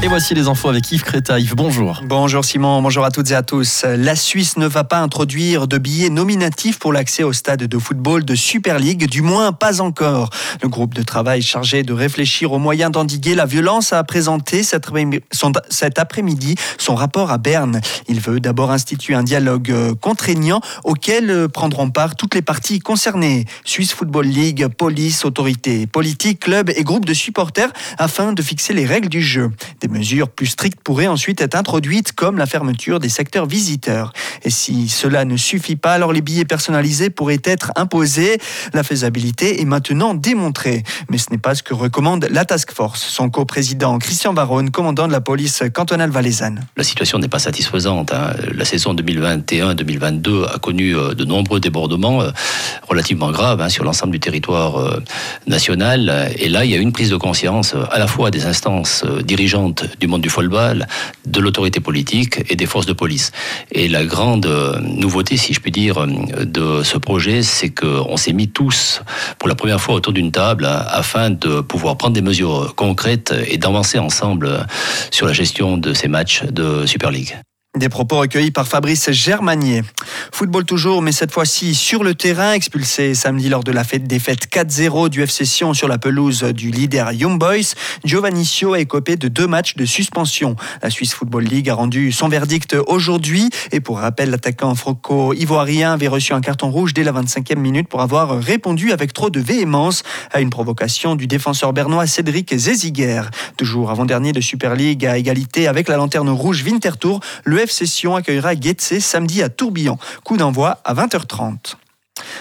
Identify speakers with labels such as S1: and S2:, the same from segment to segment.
S1: Et voici les infos avec Yves Créta. Yves, bonjour.
S2: Bonjour Simon, bonjour à toutes et à tous. La Suisse ne va pas introduire de billets nominatifs pour l'accès au stade de football de Super League, du moins pas encore. Le groupe de travail chargé de réfléchir aux moyens d'endiguer la violence a présenté cet après-midi son rapport à Berne. Il veut d'abord instituer un dialogue euh, contraignant auquel euh, prendront part toutes les parties concernées. Suisse Football League, police, autorités politiques, clubs et groupes de supporters afin de fixer les règles du jeu. Mesures plus strictes pourraient ensuite être introduites, comme la fermeture des secteurs visiteurs. Et si cela ne suffit pas, alors les billets personnalisés pourraient être imposés. La faisabilité est maintenant démontrée. Mais ce n'est pas ce que recommande la Task Force. Son coprésident Christian Baronne, commandant de la police cantonale valaisanne.
S3: La situation n'est pas satisfaisante. Hein. La saison 2021-2022 a connu euh, de nombreux débordements euh, relativement graves hein, sur l'ensemble du territoire euh, national. Et là, il y a une prise de conscience à la fois des instances dirigeantes du monde du football, de l'autorité politique et des forces de police. Et la grande euh, nouveauté, si je puis dire, de ce projet, c'est qu'on s'est mis tous pour la première fois autour d'une table afin de pouvoir prendre des mesures concrètes et d'avancer ensemble sur la gestion de ces matchs de Super League.
S2: Des propos recueillis par Fabrice Germanier. Football toujours, mais cette fois-ci sur le terrain, expulsé samedi lors de la fête défaite 4-0 du FC Sion sur la pelouse du leader Young Boys. Giovanni Sio a écopé de deux matchs de suspension. La Swiss Football League a rendu son verdict aujourd'hui et pour rappel, l'attaquant franco-ivoirien avait reçu un carton rouge dès la 25e minute pour avoir répondu avec trop de véhémence à une provocation du défenseur bernois Cédric Zeziguer. Toujours avant-dernier de Super League à égalité avec la lanterne rouge Winterthur, le le FC Sion accueillera Getse samedi à Tourbillon. Coup d'envoi à 20h30.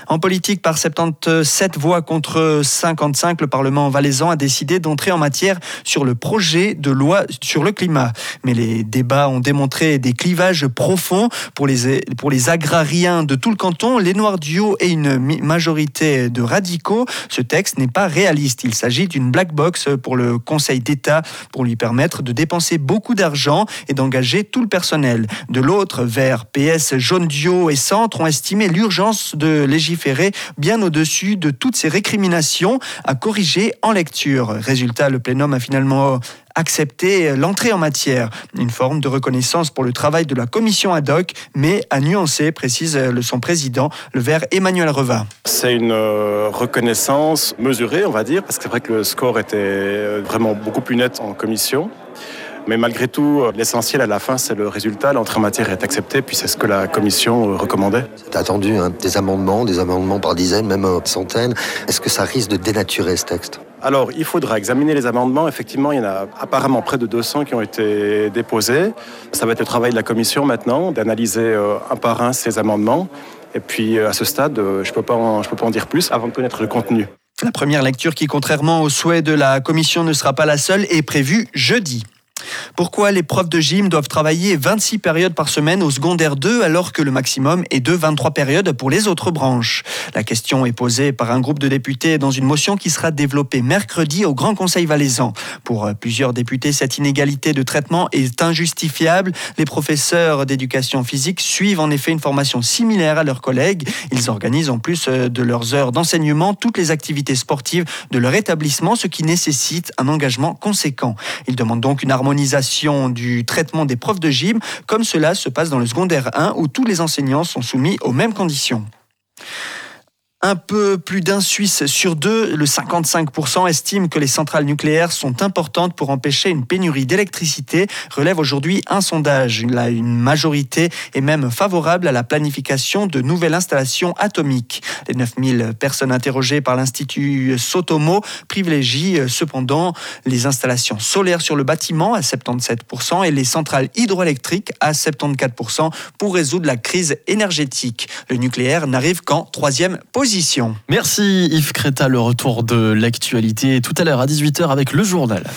S2: En politique, par 77 voix contre 55, le Parlement valaisan a décidé d'entrer en matière sur le projet de loi sur le climat. Mais les débats ont démontré des clivages profonds pour les, pour les agrariens de tout le canton, les Noirs et une majorité de radicaux. Ce texte n'est pas réaliste. Il s'agit d'une black box pour le Conseil d'État pour lui permettre de dépenser beaucoup d'argent et d'engager tout le personnel. De l'autre, vers PS, Jaune Dio et Centre ont estimé l'urgence de légiférer bien au-dessus de toutes ces récriminations à corriger en lecture. Résultat, le plénum a finalement accepté l'entrée en matière, une forme de reconnaissance pour le travail de la commission ad hoc, mais à nuancer, précise son président, le vert Emmanuel Reva.
S4: C'est une euh, reconnaissance mesurée, on va dire, parce que c'est vrai que le score était euh, vraiment beaucoup plus net en commission. Mais malgré tout, euh, l'essentiel à la fin, c'est le résultat. L'entrée en matière est acceptée, puis c'est ce que la commission euh, recommandait.
S5: C'est attendu, hein. des amendements, des amendements par dizaines, même centaines. Est-ce que ça risque de dénaturer ce texte?
S4: Alors, il faudra examiner les amendements. Effectivement, il y en a apparemment près de 200 qui ont été déposés. Ça va être le travail de la commission maintenant, d'analyser euh, un par un ces amendements. Et puis, à ce stade, je ne peux, pas peux pas en dire plus avant de connaître le contenu.
S2: La première lecture, qui, contrairement aux souhaits de la commission, ne sera pas la seule, est prévue jeudi. Pourquoi les profs de gym doivent travailler 26 périodes par semaine au secondaire 2 alors que le maximum est de 23 périodes pour les autres branches? La question est posée par un groupe de députés dans une motion qui sera développée mercredi au Grand Conseil valaisan. Pour plusieurs députés, cette inégalité de traitement est injustifiable. Les professeurs d'éducation physique suivent en effet une formation similaire à leurs collègues. Ils organisent en plus de leurs heures d'enseignement toutes les activités sportives de leur établissement, ce qui nécessite un engagement conséquent. Ils demandent donc une harmonisation du traitement des profs de gym, comme cela se passe dans le secondaire 1 où tous les enseignants sont soumis aux mêmes conditions. Un peu plus d'un Suisse sur deux, le 55%, estime que les centrales nucléaires sont importantes pour empêcher une pénurie d'électricité, relève aujourd'hui un sondage. Là, une majorité est même favorable à la planification de nouvelles installations atomiques. Les 9000 personnes interrogées par l'Institut Sotomo privilégient euh, cependant les installations solaires sur le bâtiment à 77% et les centrales hydroélectriques à 74% pour résoudre la crise énergétique. Le nucléaire n'arrive qu'en troisième position.
S1: Merci Yves Créta, le retour de l'actualité tout à l'heure à 18h avec le journal.